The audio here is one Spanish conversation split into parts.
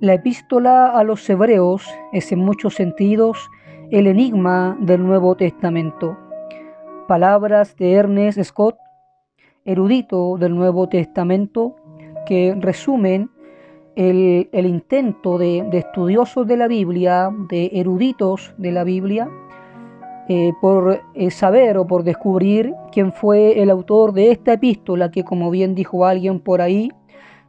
La epístola a los hebreos es en muchos sentidos el enigma del Nuevo Testamento. Palabras de Ernest Scott, erudito del Nuevo Testamento, que resumen el, intento de, estudiosos de la Biblia, de eruditos de la Biblia, eh, por eh, saber o por descubrir quién fue el autor de esta epístola, que como bien dijo alguien por ahí,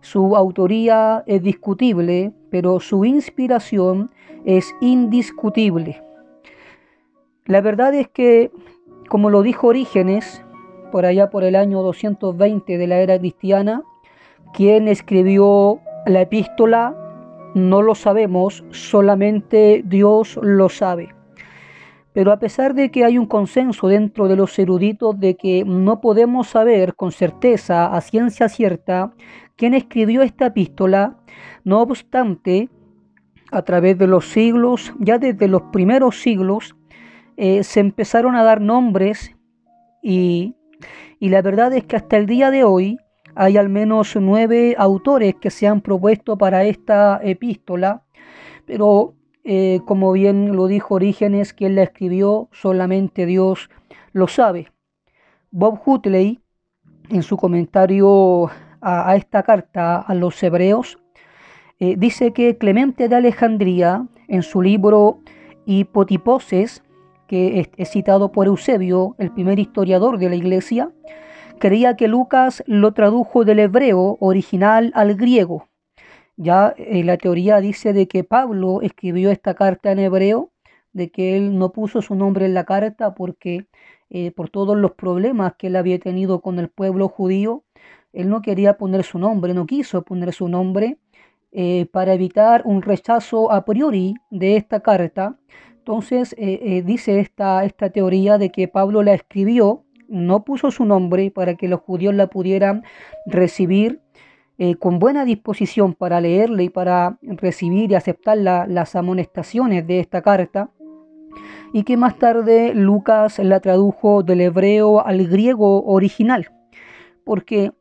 su autoría es discutible, pero su inspiración es indiscutible. La verdad es que, como lo dijo Orígenes, por allá por el año 220 de la era cristiana, quien escribió la epístola no lo sabemos, solamente Dios lo sabe. Pero a pesar de que hay un consenso dentro de los eruditos de que no podemos saber con certeza, a ciencia cierta, quién escribió esta epístola, no obstante, a través de los siglos, ya desde los primeros siglos, eh, se empezaron a dar nombres y, y la verdad es que hasta el día de hoy hay al menos nueve autores que se han propuesto para esta epístola, pero eh, como bien lo dijo Orígenes, quien la escribió, solamente Dios lo sabe. Bob Hutley, en su comentario a, esta carta a los hebreos, eh, dice que Clemente de Alejandría, en su libro Hipotiposes, que es citado por Eusebio, el primer historiador de la iglesia, creía que Lucas lo tradujo del hebreo original al griego. Ya eh, la teoría dice de que Pablo escribió esta carta en hebreo, de que él no puso su nombre en la carta porque eh, por todos los problemas que él había tenido con el pueblo judío, él no quería poner su nombre, no quiso poner su nombre eh, para evitar un rechazo a priori de esta carta. Entonces dice esta, esta teoría de que Pablo la escribió no puso su nombre para que los judíos la pudieran recibir eh, con buena disposición para leerla y para recibir y aceptar las amonestaciones de esta carta, y que más tarde Lucas la tradujo del hebreo al griego original, porque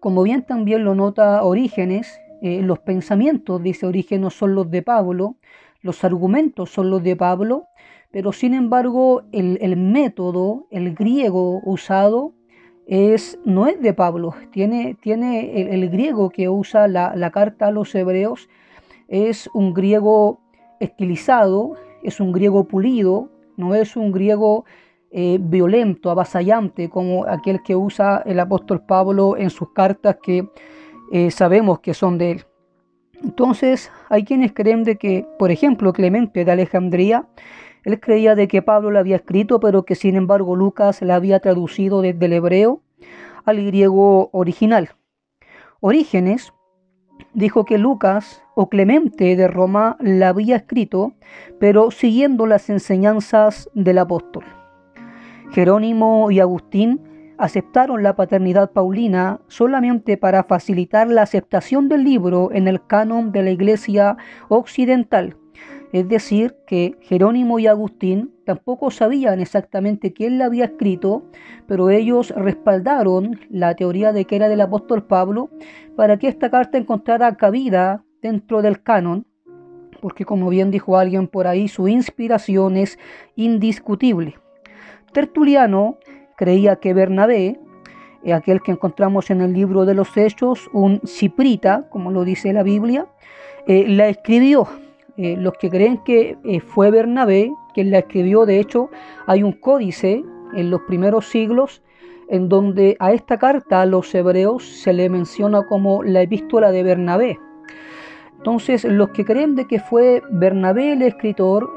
como bien también lo nota Orígenes, eh, los pensamientos, dice Orígenes, son los de Pablo, los argumentos son los de Pablo, pero sin embargo el, método, el griego usado, es, no es de Pablo, tiene, tiene el, griego que usa la, carta a los hebreos, es un griego estilizado, es un griego pulido, no es un griego eh, violento, avasallante, como aquel que usa el apóstol Pablo en sus cartas que eh, sabemos que son de él. Entonces, hay quienes creen de que, por ejemplo, Clemente de Alejandría, él creía de que Pablo la había escrito, pero que sin embargo Lucas la había traducido desde el hebreo al griego original. Orígenes dijo que Lucas o Clemente de Roma la había escrito, pero siguiendo las enseñanzas del apóstol. Jerónimo y Agustín aceptaron la paternidad paulina solamente para facilitar la aceptación del libro en el canon de la Iglesia occidental es decir, que Jerónimo y Agustín tampoco sabían exactamente quién la había escrito, pero ellos respaldaron la teoría de que era del apóstol Pablo para que esta carta encontrara cabida dentro del canon, porque como bien dijo alguien por ahí, su inspiración es indiscutible. Tertuliano creía que Bernabé, eh, aquel que encontramos en el libro de los Hechos, un ciprita, como lo dice la Biblia, eh, la escribió eh, los que creen que fue Bernabé quien la escribió, de hecho, hay un códice en los primeros siglos en donde a esta carta a los hebreos se le menciona como la epístola de Bernabé. Entonces, los que creen de que fue Bernabé el escritor,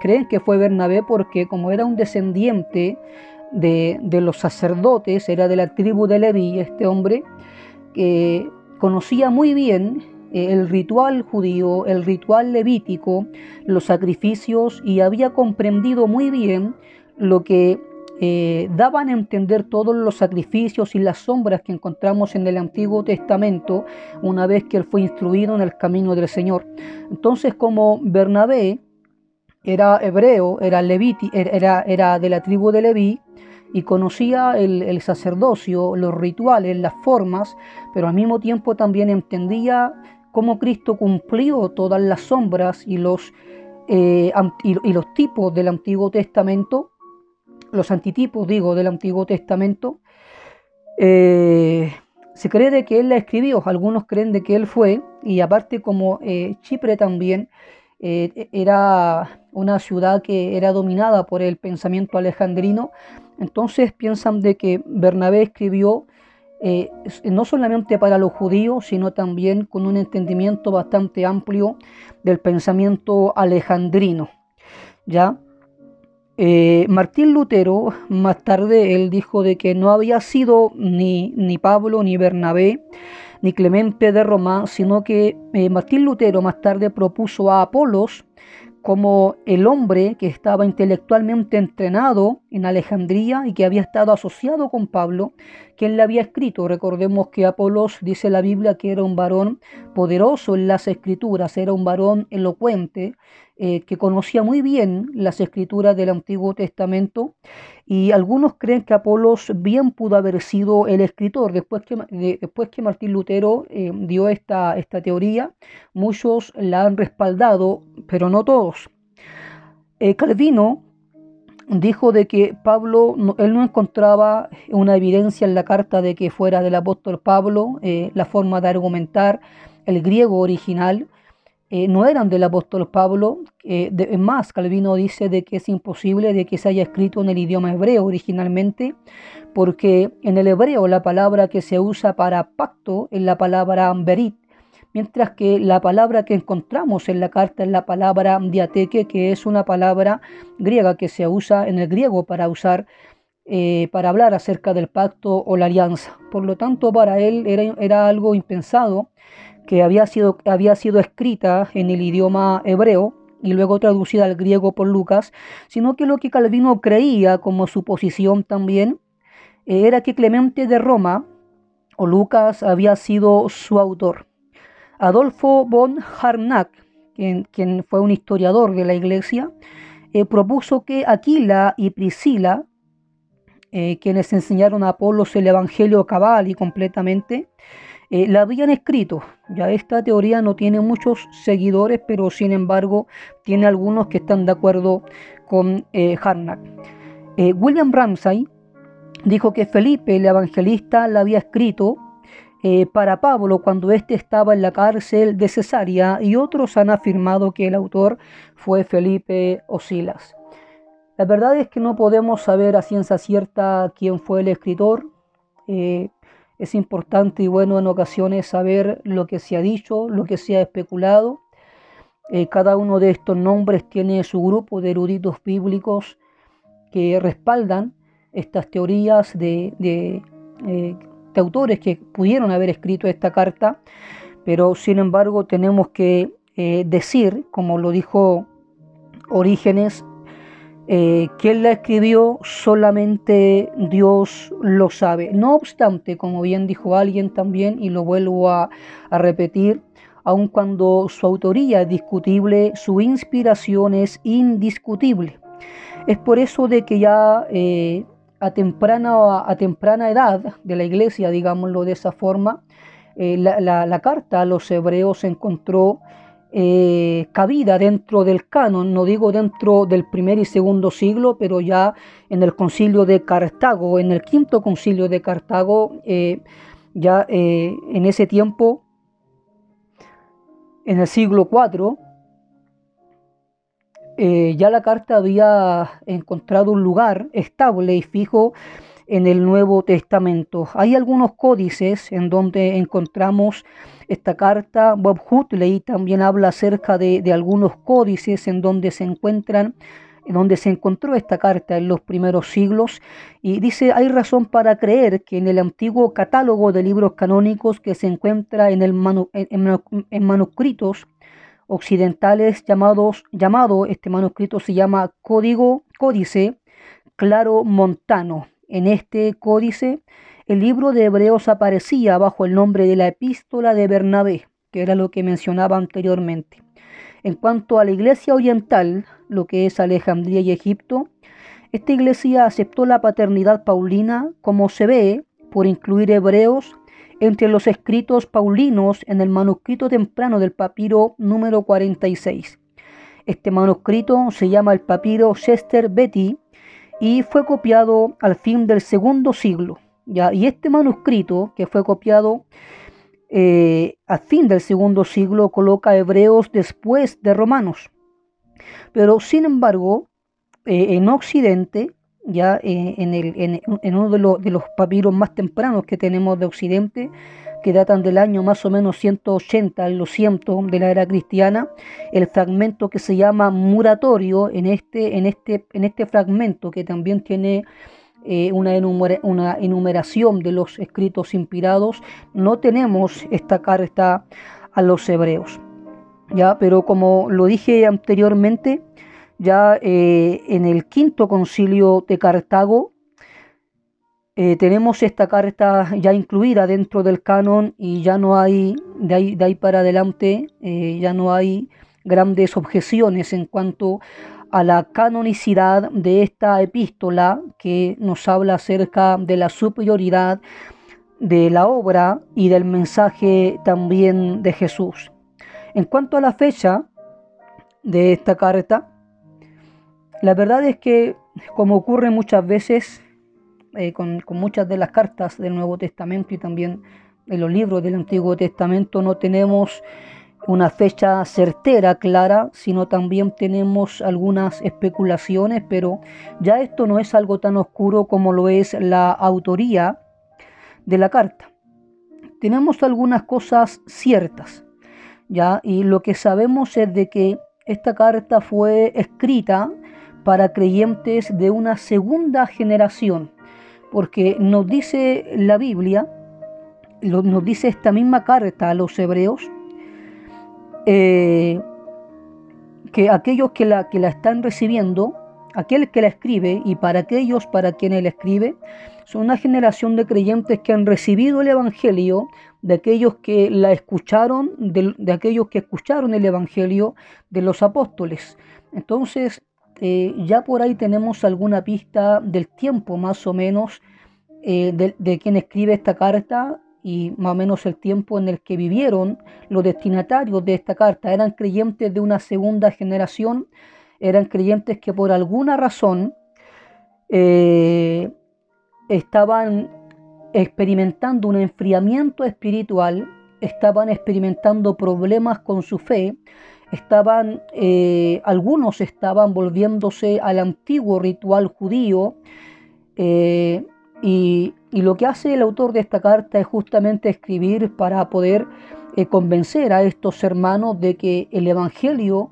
creen que fue Bernabé porque como era un descendiente de, los sacerdotes, era de la tribu de Leví, este hombre, que conocía muy bien eh, el ritual judío, el ritual levítico, los sacrificios y había comprendido muy bien lo que eh, daban a entender todos los sacrificios y las sombras que encontramos en el Antiguo Testamento una vez que él fue instruido en el camino del Señor. Entonces como Bernabé era hebreo, era, leviti, era, era de la tribu de Leví, y conocía el, el, sacerdocio, los rituales, las formas, pero al mismo tiempo también entendía cómo Cristo cumplió todas las sombras y los, eh, y, los tipos del Antiguo Testamento, los antitipos, digo, del Antiguo Testamento, eh, se cree de que él la escribió, algunos creen de que él fue, y aparte como eh, Chipre también eh, era una ciudad que era dominada por el pensamiento alejandrino, entonces piensan de que Bernabé escribió eh, no solamente para los judíos, sino también con un entendimiento bastante amplio del pensamiento alejandrino. ¿ya? Martín Lutero, más tarde, él dijo de que no había sido ni, ni Pablo ni Bernabé, ni Clemente de Roma, sino que eh, Martín Lutero más tarde propuso a Apolos como el hombre que estaba intelectualmente entrenado en Alejandría y que había estado asociado con Pablo, quien le había escrito. Recordemos que Apolos dice la Biblia que era un varón poderoso en las escrituras, era un varón elocuente, eh, que conocía muy bien las escrituras del Antiguo Testamento y algunos creen que Apolos bien pudo haber sido el escritor. Después que, después que Martín Lutero eh, dio esta, esta teoría, muchos la han respaldado, pero no todos. Eh, Calvino dijo de que Pablo, él no encontraba una evidencia en la carta de que fuera del apóstol Pablo, la forma de argumentar, el griego original, eh, no eran del apóstol Pablo. Eh, es más, Calvino dice de que es imposible de que se haya escrito en el idioma hebreo originalmente, porque en el hebreo la palabra que se usa para pacto es la palabra berit, mientras que la palabra que encontramos en la carta es la palabra diateque, que es una palabra griega que se usa en el griego para usar eh, para hablar acerca del pacto o la alianza. Por lo tanto, para él era, era algo impensado que había sido, había sido escrita en el idioma hebreo y luego traducida al griego por Lucas, sino que lo que Calvino creía como su posición también eh, era que Clemente de Roma o Lucas había sido su autor. Adolfo von Harnack, quien, fue un historiador de la iglesia, eh, propuso que Aquila y Priscila, eh, quienes enseñaron a Apolos el Evangelio cabal y completamente, eh, la habían escrito. Ya esta teoría no tiene muchos seguidores, pero sin embargo tiene algunos que están de acuerdo con Harnack. William Ramsay dijo que Felipe, el evangelista, la había escrito para Pablo cuando éste estaba en la cárcel de Cesarea y otros han afirmado que el autor fue Felipe o Silas. La verdad es que no podemos saber a ciencia cierta quién fue el escritor. Es importante y bueno en ocasiones saber lo que se ha dicho, lo que se ha especulado. Eh, cada uno de estos nombres tiene su grupo de eruditos bíblicos que respaldan estas teorías de, eh, autores que pudieron haber escrito esta carta, pero sin embargo tenemos que eh, decir, como lo dijo Orígenes, eh, ¿Quién la escribió solamente Dios lo sabe. No obstante, como bien dijo alguien también, y lo vuelvo a, repetir, aun cuando su autoría es discutible, su inspiración es indiscutible. Es por eso de que ya eh, a, temprana, a temprana edad de la iglesia, digámoslo de esa forma, eh, la, carta a los hebreos encontró eh, cabida dentro del canon, no digo dentro del primer y segundo siglo, pero ya en el concilio de Cartago, en el quinto concilio de Cartago, eh, ya en ese tiempo, en el siglo IV, ya la carta había encontrado un lugar estable y fijo en el Nuevo Testamento. Hay algunos códices en donde encontramos esta carta. Bob Hutley también habla acerca de, algunos códices en donde se encuentran en donde se encontró esta carta en los primeros siglos y dice hay razón para creer que en el antiguo catálogo de libros canónicos que se encuentra en, el en, manuscritos occidentales llamados llamado este manuscrito se llama código códice claro montano en este códice, el libro de Hebreos aparecía bajo el nombre de la epístola de Bernabé, que era lo que mencionaba anteriormente. En cuanto a la iglesia oriental, lo que es Alejandría y Egipto, esta iglesia aceptó la paternidad paulina como se ve por incluir hebreos entre los escritos paulinos en el manuscrito temprano del papiro número 46. Este manuscrito se llama el papiro Chester Betty y fue copiado al fin del segundo siglo. Y este manuscrito, que fue copiado eh, al fin del segundo siglo, coloca hebreos después de romanos. Pero sin embargo, eh, en Occidente, ya eh, en, uno de los, los papiros más tempranos que tenemos de Occidente, que datan del año más o menos 180 al 200 de la era cristiana, el fragmento que se llama muratorio, en este, en este, en este fragmento que también tiene eh, una, una enumeración de los escritos inspirados, no tenemos esta carta a los hebreos. ¿ya? Pero como lo dije anteriormente, ya eh, en el quinto concilio de Cartago, eh, tenemos esta carta ya incluida dentro del canon y ya no hay, de ahí, de ahí para adelante, eh, ya no hay grandes objeciones en cuanto a la canonicidad de esta epístola que nos habla acerca de la superioridad de la obra y del mensaje también de Jesús. En cuanto a la fecha de esta carta, la verdad es que, como ocurre muchas veces, eh, con, muchas de las cartas del Nuevo Testamento y también de los libros del Antiguo Testamento no tenemos una fecha certera, clara, sino también tenemos algunas especulaciones, pero ya esto no es algo tan oscuro como lo es la autoría de la carta. Tenemos algunas cosas ciertas, ¿ya? Y lo que sabemos es de que esta carta fue escrita para creyentes de una segunda generación, porque nos dice la Biblia, nos dice esta misma carta a los hebreos, eh, que aquellos que la, que la están recibiendo, aquel que la escribe y para aquellos para quienes la escribe, son una generación de creyentes que han recibido el Evangelio, de aquellos que la escucharon, de, de aquellos que escucharon el Evangelio de los apóstoles. Entonces, eh, ya por ahí tenemos alguna pista del tiempo más o menos eh, de, quien escribe esta carta y más o menos el tiempo en el que vivieron los destinatarios de esta carta. Eran creyentes de una segunda generación, eran creyentes que por alguna razón eh, estaban experimentando un enfriamiento espiritual, estaban experimentando problemas con su fe, estaban, eh, algunos estaban volviéndose al antiguo ritual judío eh, y, lo que hace el autor de esta carta es justamente escribir para poder eh, convencer a estos hermanos de que el Evangelio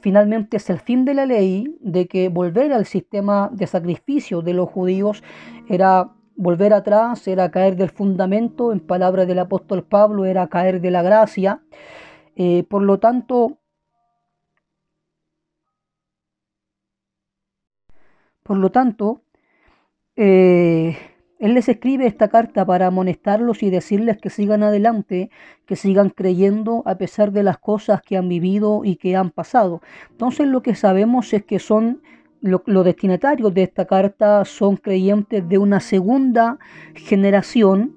finalmente es el fin de la ley, de que volver al sistema de sacrificio de los judíos era volver atrás, era caer del fundamento, en palabras del apóstol Pablo, era caer de la gracia. Eh, por lo tanto, por lo tanto, eh, él les escribe esta carta para amonestarlos y decirles que sigan adelante, que sigan creyendo a pesar de las cosas que han vivido y que han pasado. Entonces lo que sabemos es que son los destinatarios de esta carta son creyentes de una segunda generación.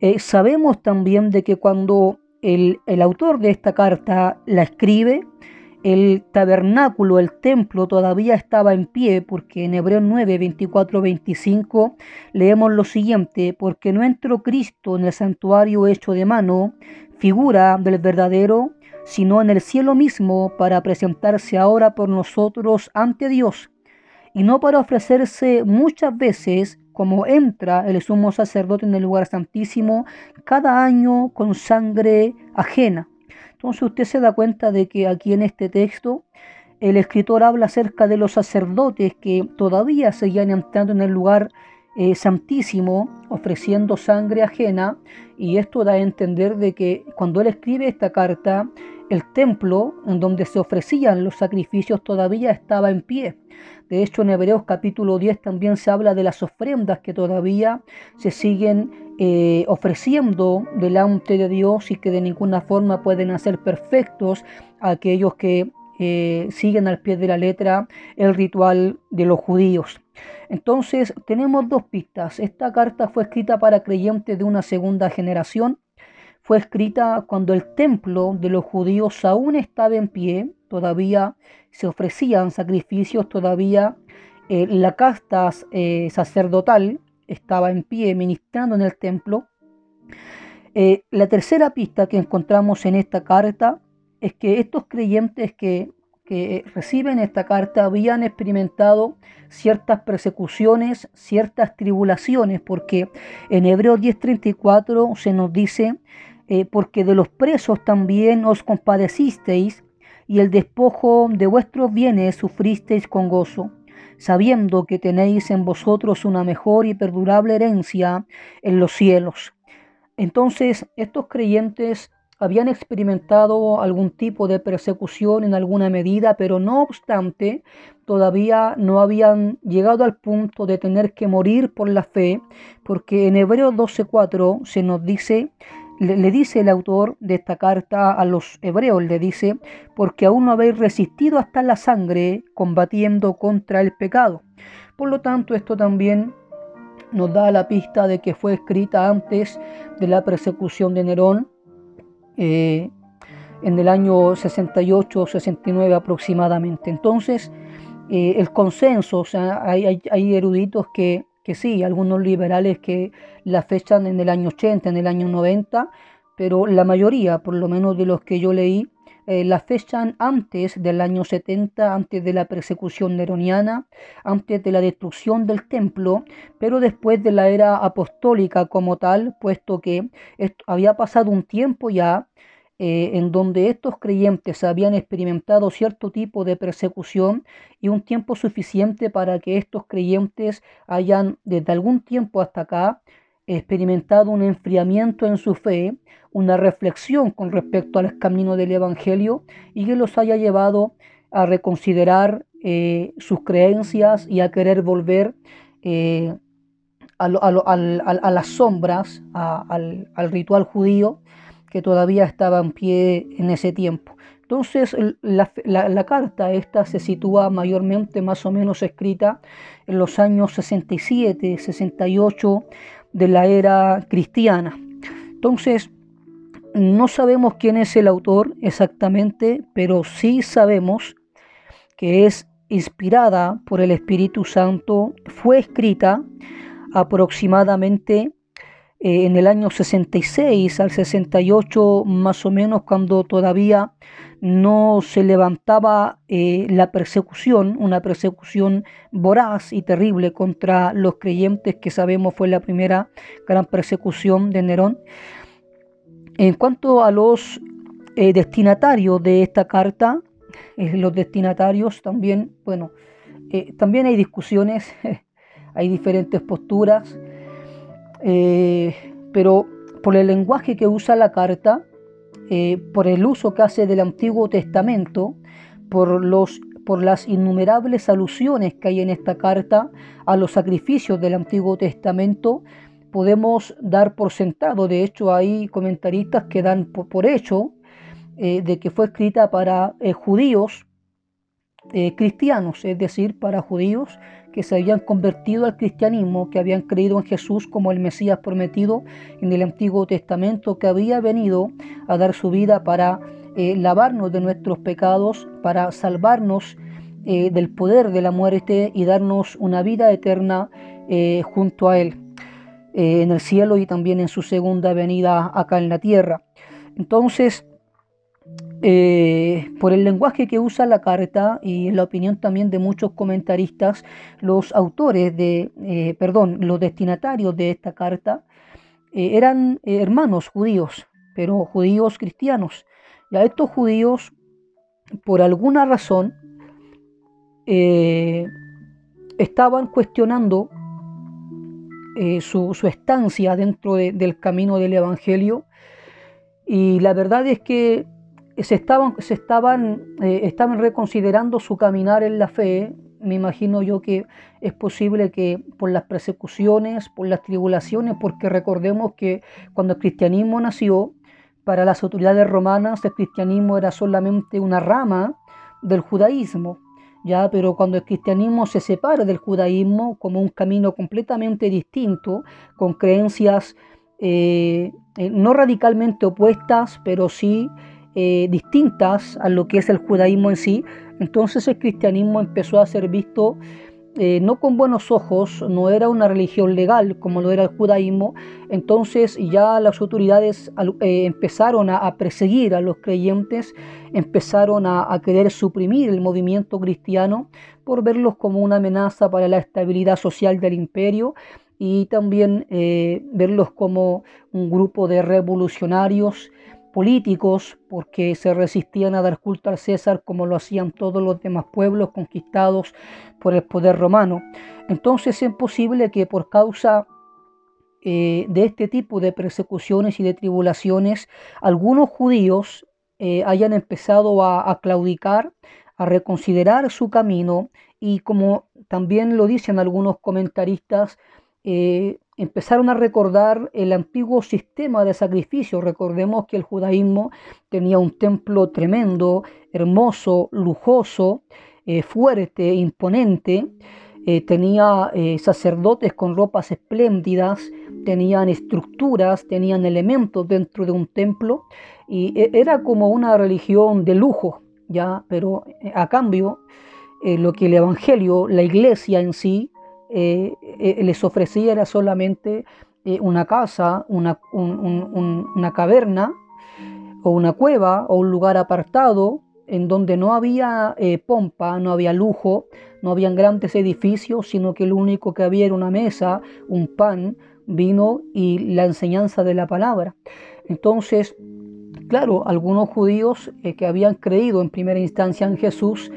Eh, sabemos también de que cuando el, autor de esta carta la escribe, el tabernáculo, el templo todavía estaba en pie, porque en Hebreos 9, 24, 25 leemos lo siguiente, porque no entró Cristo en el santuario hecho de mano, figura del verdadero, sino en el cielo mismo, para presentarse ahora por nosotros ante Dios, y no para ofrecerse muchas veces como entra el sumo sacerdote en el lugar santísimo cada año con sangre ajena. Entonces usted se da cuenta de que aquí en este texto el escritor habla acerca de los sacerdotes que todavía seguían entrando en el lugar eh, santísimo ofreciendo sangre ajena y esto da a entender de que cuando él escribe esta carta el templo en donde se ofrecían los sacrificios todavía estaba en pie. De hecho, en Hebreos capítulo 10 también se habla de las ofrendas que todavía se siguen eh, ofreciendo delante de Dios y que de ninguna forma pueden hacer perfectos a aquellos que eh, siguen al pie de la letra el ritual de los judíos. Entonces tenemos dos pistas. Esta carta fue escrita para creyentes de una segunda generación. Fue escrita cuando el templo de los judíos aún estaba en pie, todavía se ofrecían sacrificios, todavía eh, la casta eh, sacerdotal estaba en pie ministrando en el templo. Eh, la tercera pista que encontramos en esta carta es que estos creyentes que, que reciben esta carta habían experimentado ciertas persecuciones, ciertas tribulaciones, porque en Hebreos 10:34 se nos dice, porque de los presos también os compadecisteis, y el despojo de vuestros bienes sufristeis con gozo, sabiendo que tenéis en vosotros una mejor y perdurable herencia en los cielos. Entonces, estos creyentes habían experimentado algún tipo de persecución en alguna medida, pero no obstante, todavía no habían llegado al punto de tener que morir por la fe, porque en Hebreos 12:4 se nos dice le, dice el autor de esta carta a los hebreos, le dice, porque aún no habéis resistido hasta la sangre combatiendo contra el pecado. Por lo tanto, esto también nos da la pista de que fue escrita antes de la persecución de Nerón, eh, en el año 68-69 aproximadamente. Entonces, eh, el consenso, o sea, hay, hay eruditos que que sí, algunos liberales que la fechan en el año 80, en el año 90, pero la mayoría, por lo menos de los que yo leí, eh, la fechan antes del año 70, antes de la persecución neroniana, antes de la destrucción del templo, pero después de la era apostólica como tal, puesto que había pasado un tiempo ya eh, en donde estos creyentes habían experimentado cierto tipo de persecución y un tiempo suficiente para que estos creyentes hayan desde algún tiempo hasta acá experimentado un enfriamiento en su fe, una reflexión con respecto al camino del Evangelio y que los haya llevado a reconsiderar eh, sus creencias y a querer volver eh, a, las sombras, al, al ritual judío que todavía estaba en pie en ese tiempo. Entonces la, carta esta se sitúa mayormente más o menos escrita en los años 67, 68 de la era cristiana. Entonces no sabemos quién es el autor exactamente, pero sí sabemos que es inspirada por el Espíritu Santo, fue escrita aproximadamente eh, en el año 66 al 68 más o menos, cuando todavía no se levantaba eh, la persecución, una persecución voraz y terrible contra los creyentes que sabemos fue la primera gran persecución de Nerón. En cuanto a los eh, destinatarios de esta carta, los destinatarios también, bueno, también hay discusiones, hay diferentes posturas. Eh, pero por el lenguaje que usa la carta, eh, por el uso que hace del Antiguo Testamento, por, los, por las innumerables alusiones que hay en esta carta a los sacrificios del Antiguo Testamento, podemos dar por sentado, de hecho hay comentaristas que dan por, hecho eh, de que fue escrita para judíos cristianos, es decir, para judíos que se habían convertido al cristianismo, que habían creído en Jesús como el Mesías prometido en el Antiguo Testamento, que había venido a dar su vida para eh, lavarnos de nuestros pecados, para salvarnos eh, del poder de la muerte y darnos una vida eterna eh, junto a Él, en el cielo y también en su segunda venida acá en la tierra. Entonces, eh, por el lenguaje que usa la carta y la opinión también de muchos comentaristas, los autores de, eh, perdón, los destinatarios de esta carta eh, eran hermanos judíos, pero judíos cristianos. Ya estos judíos, por alguna razón, estaban cuestionando su, estancia dentro del camino del Evangelio y la verdad es que se estaban, se estaban, eh, estaban reconsiderando su caminar en la fe. Me imagino yo que es posible que por las persecuciones, por las tribulaciones, porque recordemos que cuando el cristianismo nació, para las autoridades romanas el cristianismo era solamente una rama del judaísmo. Ya, pero cuando el cristianismo se separa del judaísmo como un camino completamente distinto, con creencias eh, eh, no radicalmente opuestas, pero sí eh, distintas a lo que es el judaísmo en sí, entonces el cristianismo empezó a ser visto eh, no con buenos ojos, no era una religión legal como lo era el judaísmo, entonces ya las autoridades eh, empezaron a, perseguir a los creyentes, empezaron a, querer suprimir el movimiento cristiano por verlos como una amenaza para la estabilidad social del imperio y también verlos como un grupo de revolucionarios políticos porque se resistían a dar culto al César como lo hacían todos los demás pueblos conquistados por el poder romano. Entonces es posible que por causa eh, de este tipo de persecuciones y de tribulaciones, algunos judíos eh, hayan empezado a, claudicar, a reconsiderar su camino y como también lo dicen algunos comentaristas, eh, empezaron a recordar el antiguo sistema de sacrificio. Recordemos que el judaísmo tenía un templo tremendo, hermoso, lujoso, eh, fuerte, imponente. Eh, tenía sacerdotes con ropas espléndidas, tenían estructuras, tenían elementos dentro de un templo y era como una religión de lujo, ya, pero a cambio lo que el evangelio, la iglesia en sí, eh, eh, les ofrecía era solamente eh, una casa, una, una caverna o una cueva o un lugar apartado en donde no había pompa, no había lujo, no habían grandes edificios, sino que lo único que había era una mesa, un pan, vino y la enseñanza de la palabra. Entonces, claro, algunos judíos que habían creído en primera instancia en Jesús,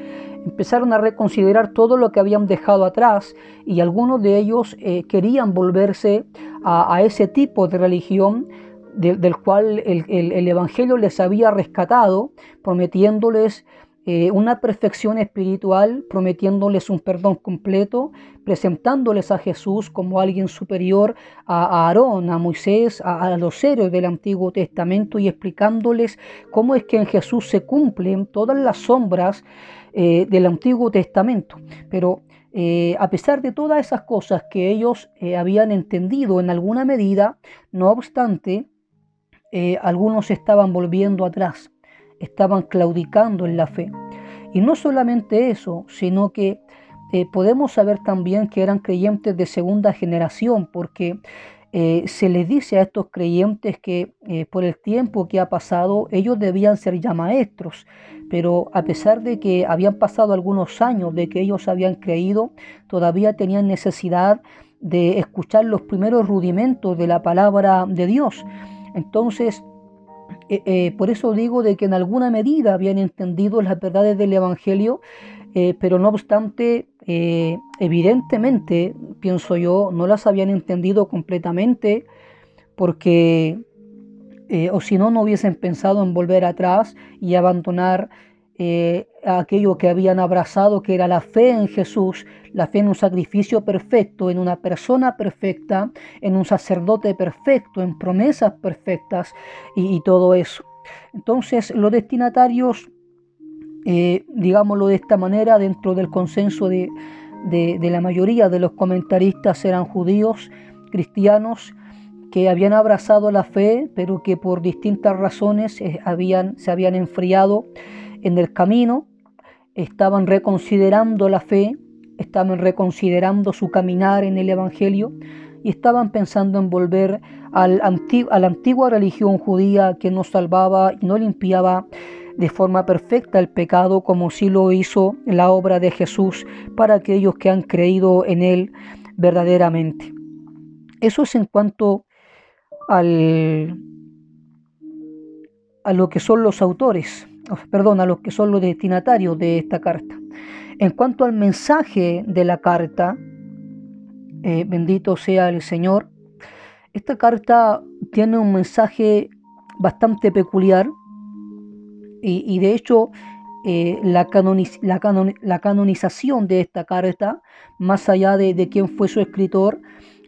empezaron a reconsiderar todo lo que habían dejado atrás y algunos de ellos eh, querían volverse a, ese tipo de religión del cual el, Evangelio les había rescatado, prometiéndoles eh, una perfección espiritual, prometiéndoles un perdón completo, presentándoles a Jesús como alguien superior a, Aarón, a Moisés, a, los héroes del Antiguo Testamento y explicándoles cómo es que en Jesús se cumplen todas las sombras eh, del Antiguo Testamento. Pero eh, a pesar de todas esas cosas que ellos eh, habían entendido en alguna medida, no obstante, algunos estaban volviendo atrás, estaban claudicando en la fe. Y no solamente eso, sino que podemos saber también que eran creyentes de segunda generación, porque se les dice a estos creyentes que por el tiempo que ha pasado ellos debían ser ya maestros, pero a pesar de que habían pasado algunos años de que ellos habían creído, todavía tenían necesidad de escuchar los primeros rudimentos de la palabra de Dios. Entonces, eh, eh, por eso digo de que en alguna medida habían entendido las verdades del Evangelio, eh, pero no obstante, evidentemente, pienso yo, no las habían entendido completamente porque eh, o si no, no hubiesen pensado en volver atrás y abandonar eh, aquello que habían abrazado, que era la fe en Jesús, la fe en un sacrificio perfecto, en una persona perfecta, en un sacerdote perfecto, en promesas perfectas y, todo eso. Entonces, los destinatarios, eh, digámoslo de esta manera, dentro del consenso de la mayoría de los comentaristas eran judíos, cristianos, que habían abrazado la fe, pero que por distintas razones eh, habían, se habían enfriado en el camino, estaban reconsiderando la fe, estaban reconsiderando su caminar en el Evangelio y estaban pensando en volver al a la antigua religión judía que nos salvaba y no limpiaba de forma perfecta el pecado como sí lo hizo la obra de Jesús para aquellos que han creído en Él verdaderamente. Eso es en cuanto al, a lo que son los autores, perdón, a los que son los destinatarios de esta carta. En cuanto al mensaje de la carta, eh, bendito sea el Señor, esta carta tiene un mensaje bastante peculiar y, de hecho eh, la, canonización de esta carta, más allá de, quién fue su escritor,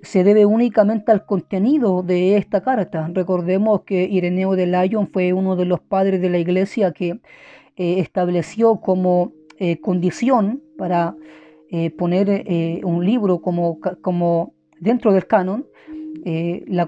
se debe únicamente al contenido de esta carta. Recordemos que Ireneo de Lyon fue uno de los padres de la iglesia que eh, estableció como eh, condición para poner un libro como, como dentro del canon,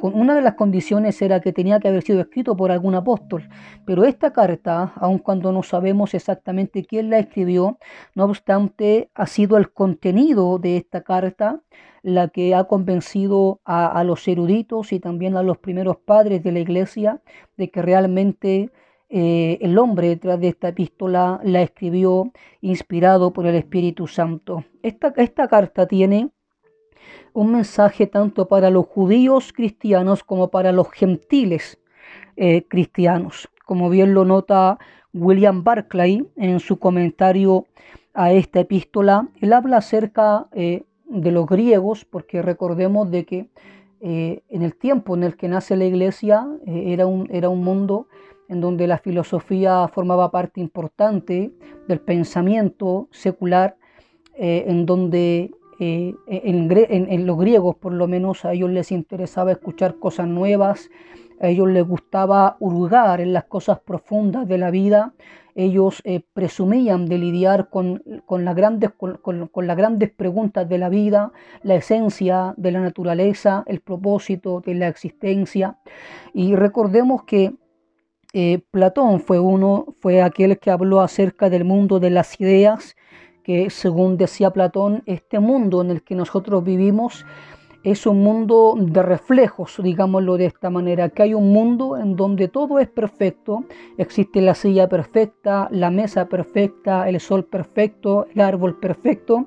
una de las condiciones era que tenía que haber sido escrito por algún apóstol, pero esta carta, aun cuando no sabemos exactamente quién la escribió, no obstante, ha sido el contenido de esta carta la que ha convencido a, los eruditos y también a los primeros padres de la iglesia de que realmente eh, el hombre detrás de esta epístola la escribió inspirado por el Espíritu Santo. Esta, esta carta tiene un mensaje tanto para los judíos cristianos como para los gentiles eh, cristianos. Como bien lo nota William Barclay en su comentario a esta epístola, él habla acerca eh, de los griegos, porque recordemos de que eh, en el tiempo en el que nace la iglesia era, un, era un mundo en donde la filosofía formaba parte importante del pensamiento secular, en donde en, en, los griegos por lo menos a ellos les interesaba escuchar cosas nuevas, a ellos les gustaba hurgar en las cosas profundas de la vida ellos eh, presumían de lidiar con, las grandes, con, las grandes preguntas de la vida, la esencia de la naturaleza, el propósito de la existencia. Y recordemos que eh, Platón fue uno, fue aquel que habló acerca del mundo de las ideas, que según decía Platón, este mundo en el que nosotros vivimos es un mundo de reflejos, digámoslo de esta manera, que hay un mundo en donde todo es perfecto, existe la silla perfecta, la mesa perfecta, el sol perfecto, el árbol perfecto,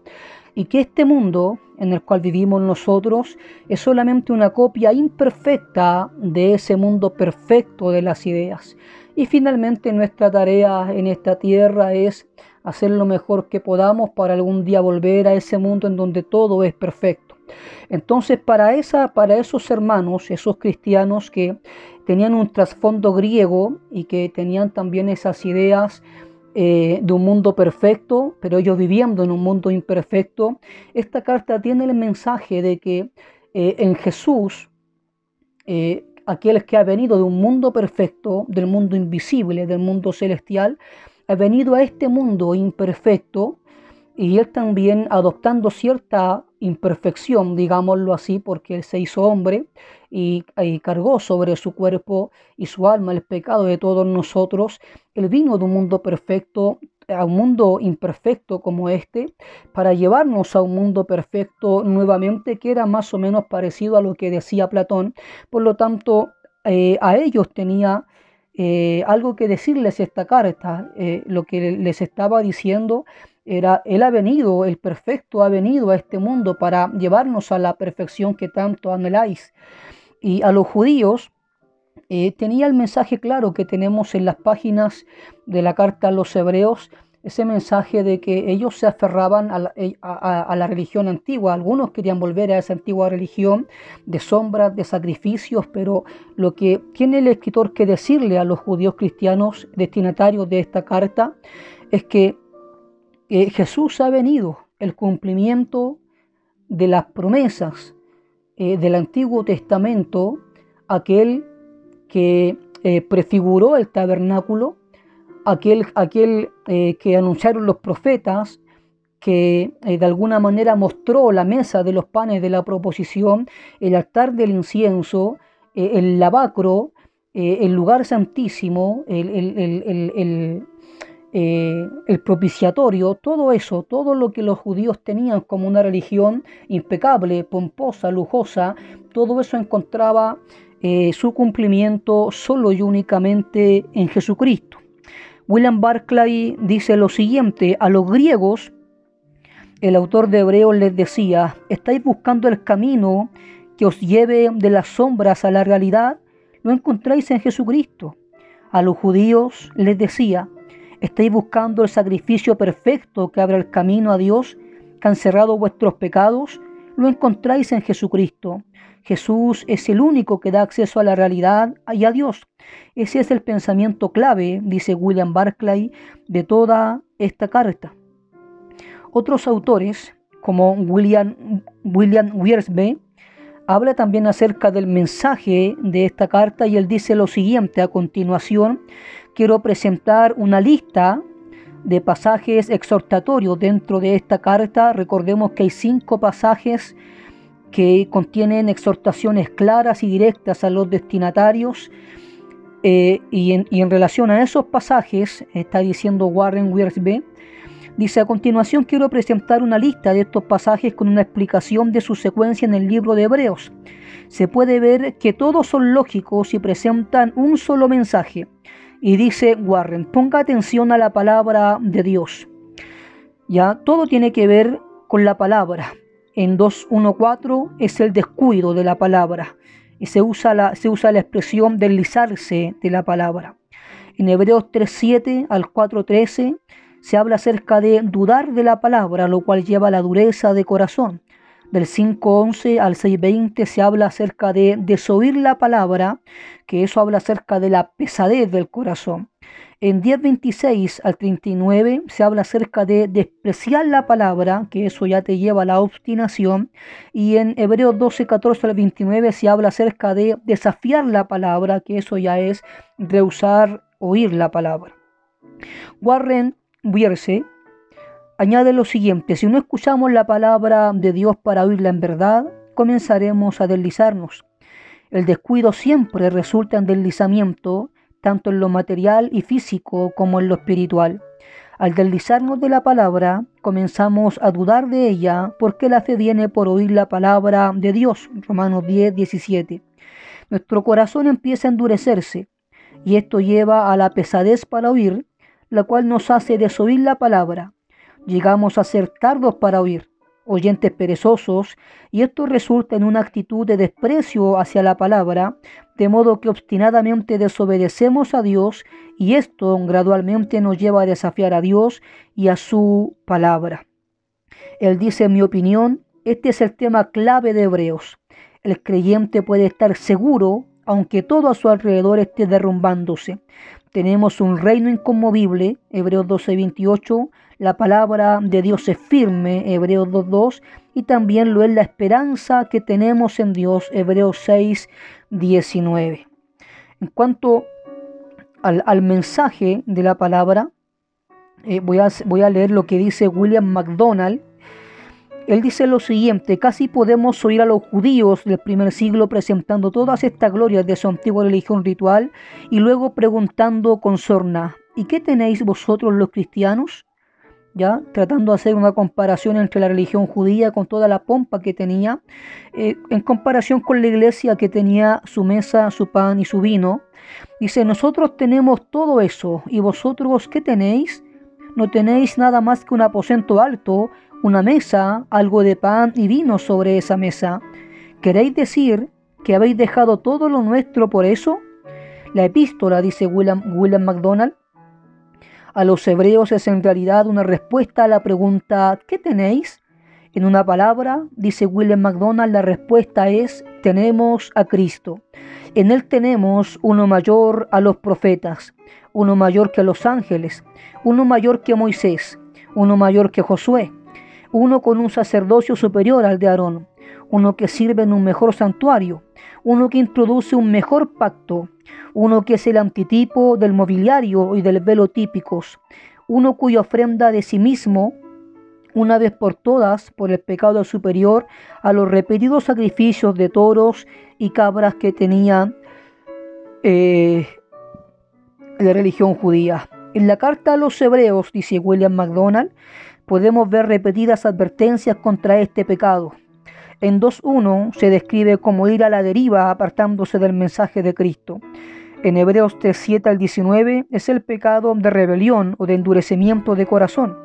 y que este mundo en el cual vivimos nosotros es solamente una copia imperfecta de ese mundo perfecto de las ideas. Y finalmente nuestra tarea en esta tierra es hacer lo mejor que podamos para algún día volver a ese mundo en donde todo es perfecto. Entonces, para, esa, para esos hermanos, esos cristianos que tenían un trasfondo griego y que tenían también esas ideas eh, de un mundo perfecto, pero ellos viviendo en un mundo imperfecto, esta carta tiene el mensaje de que eh, en Jesús, eh, aquel que ha venido de un mundo perfecto, del mundo invisible, del mundo celestial, venido a este mundo imperfecto y él también adoptando cierta imperfección, digámoslo así, porque él se hizo hombre y, cargó sobre su cuerpo y su alma el pecado de todos nosotros. Él vino de un mundo perfecto a un mundo imperfecto como este, para llevarnos a un mundo perfecto nuevamente, que era más o menos parecido a lo que decía Platón. Por lo tanto, eh, a ellos tenía eh, algo que decirles esta carta. Eh, lo que les estaba diciendo era, Él ha venido, el perfecto ha venido a este mundo para llevarnos a la perfección que tanto anheláis. Y a los judíos eh, tenía el mensaje claro que tenemos en las páginas de la carta a los hebreos, ese mensaje de que ellos se aferraban a la, eh, a la, religión antigua. Algunos querían volver a esa antigua religión de sombras, de sacrificios, pero lo que tiene el escritor que decirle a los judíos cristianos destinatarios de esta carta es que Jesús ha venido, el cumplimiento de las promesas eh, del Antiguo Testamento, aquel que eh, prefiguró el tabernáculo, aquel, aquel eh, que anunciaron los profetas, que de alguna manera mostró la mesa de los panes de la proposición, el altar del incienso, el lavacro, el lugar santísimo, el, eh, propiciatorio, todo eso, todo lo que los judíos tenían como una religión impecable, pomposa, lujosa, todo eso encontraba eh, su cumplimiento solo y únicamente en Jesucristo. William Barclay dice lo siguiente, a los griegos, el autor de Hebreos les decía, estáis buscando el camino que os lleve de las sombras a la realidad, lo encontráis en Jesucristo. A los judíos les decía, ¿Estáis buscando el sacrificio perfecto que abra el camino a Dios, que cerrado vuestros pecados? Lo encontráis en Jesucristo. Jesús es el único que da acceso a la realidad y a Dios. Ese es el pensamiento clave, dice William Barclay, de toda esta carta. Otros autores, como William, William Wiersbe, habla también acerca del mensaje de esta carta y él dice lo siguiente a continuación quiero presentar una lista de pasajes exhortatorios dentro de esta carta. Recordemos que hay cinco pasajes que contienen exhortaciones claras y directas a los destinatarios. Eh, y, en, relación a esos pasajes, está diciendo Warren Wiersbe, dice a continuación quiero presentar una lista de estos pasajes con una explicación de su secuencia en el libro de Hebreos. Se puede ver que todos son lógicos y presentan un solo mensaje. Y dice Warren, ponga atención a la palabra de Dios. Ya, todo tiene que ver con la palabra en 2.1.4 es el descuido de la palabra y se usa la, se usa la expresión deslizarse de la palabra. En Hebreos 3.7 al 4.13 se habla acerca de dudar de la palabra, lo cual lleva a la dureza de corazón. Del 5.11 al 6.20 se habla acerca de desoír la palabra, que eso habla acerca de la pesadez del corazón. En 10.26 al 39 se habla acerca de despreciar la palabra, que eso ya te lleva a la obstinación. Y en Hebreos 12.14 al 29 se habla acerca de desafiar la palabra, que eso ya es rehusar oír la palabra. Warren Bierce añade lo siguiente, si no escuchamos la palabra de Dios para oírla en verdad, comenzaremos a deslizarnos. El descuido siempre resulta en deslizamiento tanto en lo material y físico como en lo espiritual. Al deslizarnos de la palabra, comenzamos a dudar de ella porque la fe viene por oír la palabra de Dios. Romanos 10, 17. Nuestro corazón empieza a endurecerse y esto lleva a la pesadez para oír, la cual nos hace desoír la palabra. Llegamos a ser tardos para oír oyentes perezosos, y esto resulta en una actitud de desprecio hacia la palabra, de modo que obstinadamente desobedecemos a Dios y esto gradualmente nos lleva a desafiar a Dios y a su palabra. Él dice, en mi opinión, este es el tema clave de Hebreos. El creyente puede estar seguro aunque todo a su alrededor esté derrumbándose. Tenemos un reino inconmovible, Hebreos 12:28, la palabra de Dios es firme, Hebreos 2.2, y también lo es la esperanza que tenemos en Dios, Hebreos 6.19. En cuanto al, mensaje de la palabra, eh, voy, a, voy a leer lo que dice William MacDonald. Él dice lo siguiente, casi podemos oír a los judíos del primer siglo presentando todas estas glorias de su antigua religión ritual y luego preguntando con sorna, ¿y qué tenéis vosotros los cristianos? ¿Ya? tratando de hacer una comparación entre la religión judía con toda la pompa que tenía, eh, en comparación con la iglesia que tenía su mesa, su pan y su vino. Dice, nosotros tenemos todo eso, y vosotros ¿qué tenéis? No tenéis nada más que un aposento alto, una mesa, algo de pan y vino sobre esa mesa. ¿Queréis decir que habéis dejado todo lo nuestro por eso? La epístola, dice William, William MacDonald, a los hebreos es en realidad una respuesta a la pregunta ¿qué tenéis? En una palabra, dice William MacDonald, la respuesta es tenemos a Cristo. En Él tenemos uno mayor a los profetas, uno mayor que los ángeles, uno mayor que Moisés, uno mayor que Josué, uno con un sacerdocio superior al de Aarón, uno que sirve en un mejor santuario, uno que introduce un mejor pacto, uno que es el antitipo del mobiliario y del velo típicos, uno cuya ofrenda de sí mismo, una vez por todas, por el pecado superior a los repetidos sacrificios de toros y cabras que tenía eh, la religión judía. En la carta a los hebreos, dice William MacDonald, podemos ver repetidas advertencias contra este pecado. En 2.1 se describe como ir a la deriva apartándose del mensaje de Cristo. En Hebreos 3.7 al 19 es el pecado de rebelión o de endurecimiento de corazón.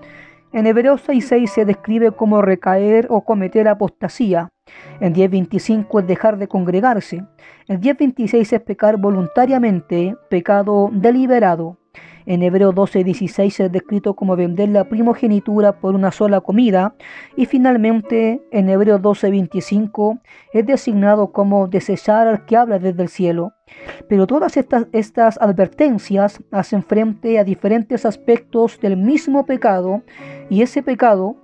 En Hebreos 6.6 se describe como recaer o cometer apostasía. En 10.25 es dejar de congregarse. En 10.26 es pecar voluntariamente, pecado deliberado. En Hebreo 12:16 es descrito como vender la primogenitura por una sola comida. Y finalmente en Hebreo 12:25 es designado como desechar al que habla desde el cielo. Pero todas estas, estas advertencias hacen frente a diferentes aspectos del mismo pecado y ese pecado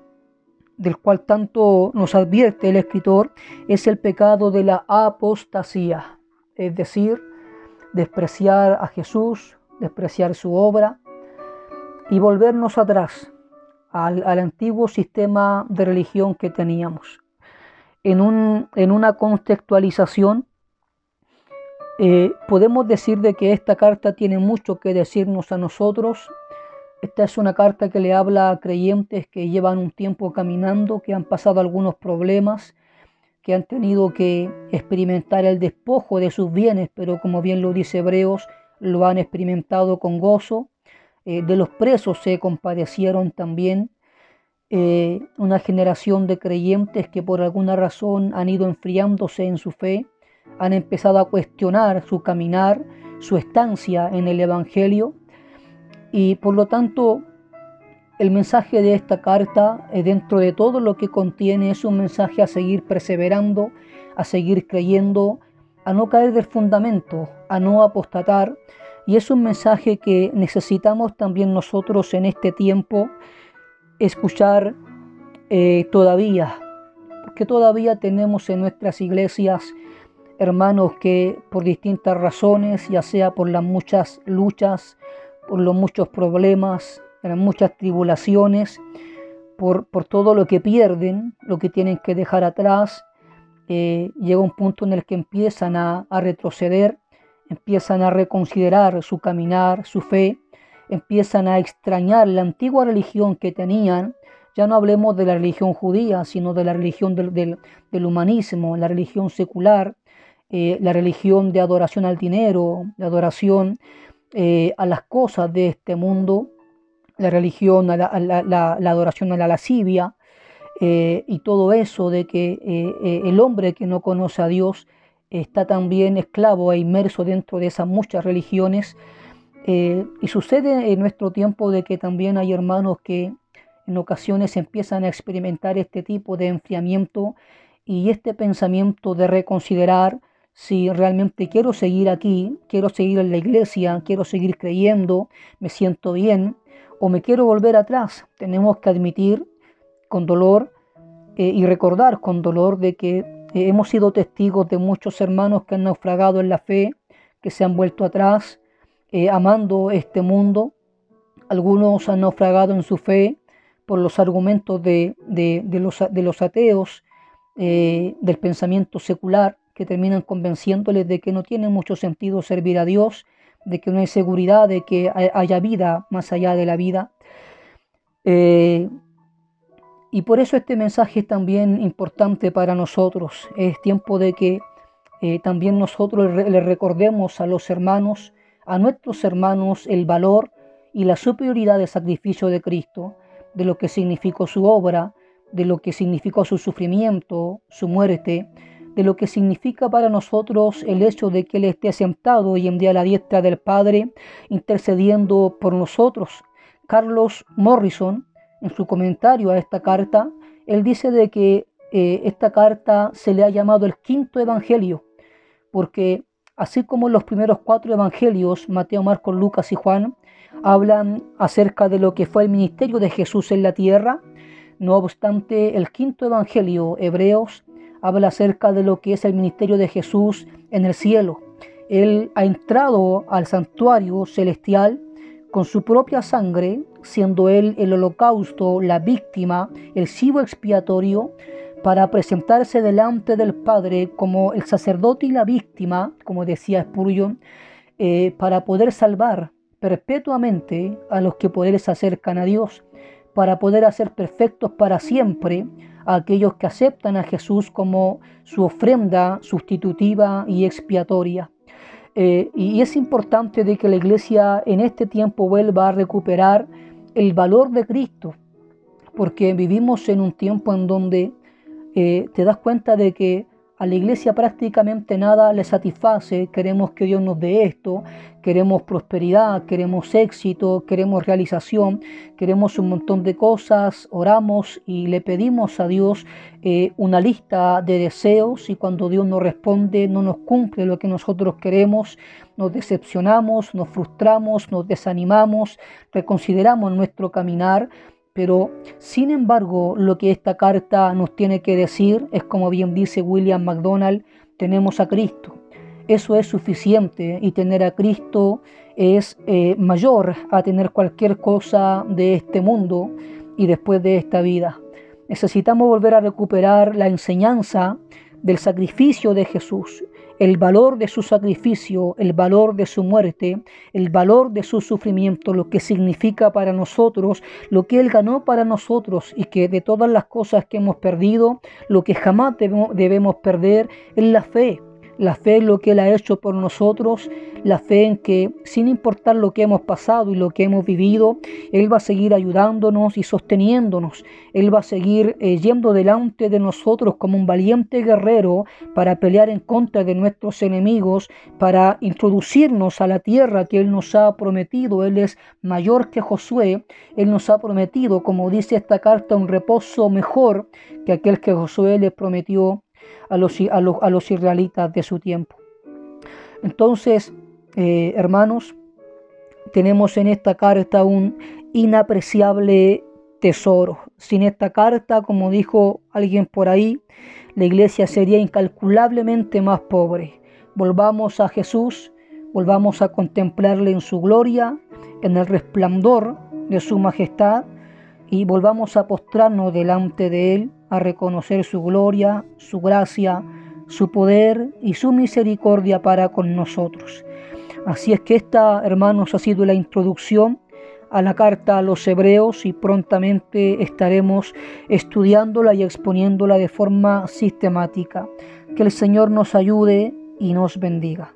del cual tanto nos advierte el escritor es el pecado de la apostasía, es decir, despreciar a Jesús, despreciar su obra, y volvernos atrás al, antiguo sistema de religión que teníamos. En, un, en una contextualización, eh, podemos decir de que esta carta tiene mucho que decirnos a nosotros. Esta es una carta que le habla a creyentes que llevan un tiempo caminando, que han pasado algunos problemas, que han tenido que experimentar el despojo de sus bienes, pero como bien lo dice Hebreos, lo han experimentado con gozo. Eh, de los presos se compadecieron también. Eh, una generación de creyentes que por alguna razón han ido enfriándose en su fe, han empezado a cuestionar su caminar, su estancia en el Evangelio y por lo tanto el mensaje de esta carta, eh, dentro de todo lo que contiene, es un mensaje a seguir perseverando, a seguir creyendo, a no caer del fundamento, a no apostatar. Y es un mensaje que necesitamos también nosotros en este tiempo escuchar eh, todavía, porque todavía tenemos en nuestras iglesias hermanos que por distintas razones, ya sea por las muchas luchas, por los muchos problemas, eran muchas tribulaciones, por, todo lo que pierden, lo que tienen que dejar atrás. Eh, llega un punto en el que empiezan a, retroceder, empiezan a reconsiderar su caminar, su fe, empiezan a extrañar la antigua religión que tenían. Ya no hablemos de la religión judía, sino de la religión del, humanismo, la religión secular, eh, la religión de adoración al dinero, de adoración eh, a las cosas de este mundo la religión, la, adoración a la lascivia eh, y todo eso de que eh, eh, el hombre que no conoce a Dios está también esclavo e inmerso dentro de esas muchas religiones. y sucede en nuestro tiempo de que también hay hermanos que en ocasiones empiezan a experimentar este tipo de enfriamiento y este pensamiento de reconsiderar si realmente quiero seguir aquí, quiero seguir en la iglesia, quiero seguir creyendo, me siento bien, o me quiero volver atrás. Tenemos que admitir con dolor eh, y recordar con dolor de que eh, hemos sido testigos de muchos hermanos que han naufragado en la fe, que se han vuelto atrás, eh, amando este mundo. Algunos han naufragado en su fe por los argumentos de, los, de los, ateos, del pensamiento secular, que terminan convenciéndoles de que no tiene mucho sentido servir a Dios de que no hay seguridad de que haya vida más allá de la vida. Y por eso este mensaje es también importante para nosotros. Es tiempo de que eh, también nosotros le recordemos a los hermanos, a nuestros hermanos, el valor y la superioridad del sacrificio de Cristo, de lo que significó su obra, de lo que significó su sufrimiento, su muerte, de lo que significa para nosotros el hecho de que Él esté sentado hoy en día a la diestra del Padre, intercediendo por nosotros. Carlos Morrison, en su comentario a esta carta, él dice de que eh, esta carta se le ha llamado el quinto evangelio, porque así como los primeros cuatro evangelios, Mateo, Marcos, Lucas y Juan, hablan acerca de lo que fue el ministerio de Jesús en la tierra, no obstante, el quinto evangelio, Hebreos, habla acerca de lo que es el ministerio de Jesús en el cielo. Él ha entrado al santuario celestial con su propia sangre, siendo él el holocausto, la víctima, el chivo expiatorio, para presentarse delante del Padre como el sacerdote y la víctima, como decía Spurgeon, eh, para poder salvar perpetuamente a los que él se acercan a Dios, para poder hacer perfectos para siempre a aquellos que aceptan a Jesús como su ofrenda sustitutiva y expiatoria. Eh, y es importante de que la iglesia en este tiempo vuelva a recuperar el valor de Cristo, porque vivimos en un tiempo en donde eh, te das cuenta de que a la iglesia prácticamente nada le satisface. Queremos que Dios nos dé esto, queremos prosperidad, queremos éxito, queremos realización, queremos un montón de cosas, oramos y le pedimos a Dios eh, una lista de deseos y cuando Dios nos responde no nos cumple lo que nosotros queremos, nos decepcionamos, nos frustramos, nos desanimamos, reconsideramos nuestro caminar pero, sin embargo, lo que esta carta nos tiene que decir es, como bien dice William MacDonald, tenemos a Cristo. eso es suficiente y tener a Cristo es eh, mayor a tener cualquier cosa de este mundo y después de esta vida. Necesitamos volver a recuperar la enseñanza del sacrificio de Jesús, el valor de su sacrificio, el valor de su muerte, el valor de su sufrimiento, lo que significa para nosotros, lo que Él ganó para nosotros y que de todas las cosas que hemos perdido, lo que jamás debemos, perder es la fe la fe en lo que Él ha hecho por nosotros, la fe en que sin importar lo que hemos pasado y lo que hemos vivido, Él va a seguir ayudándonos y sosteniéndonos. Él va a seguir eh, yendo delante de nosotros como un valiente guerrero para pelear en contra de nuestros enemigos, para introducirnos a la tierra que Él nos ha prometido. Él es mayor que Josué. Él nos ha prometido, como dice esta carta, un reposo mejor que aquel que Josué le prometió a los, a los, israelitas de su tiempo. Entonces, eh, hermanos, tenemos en esta carta un inapreciable tesoro. Sin esta carta, como dijo alguien por ahí, la iglesia sería incalculablemente más pobre. Volvamos a Jesús, volvamos a contemplarle en su gloria, en el resplandor de su majestad, y volvamos a postrarnos delante de Él a reconocer su gloria, su gracia, su poder y su misericordia para con nosotros. Así es que esta, hermanos, ha sido la introducción a la carta a los hebreos y prontamente estaremos estudiándola y exponiéndola de forma sistemática. Que el Señor nos ayude y nos bendiga.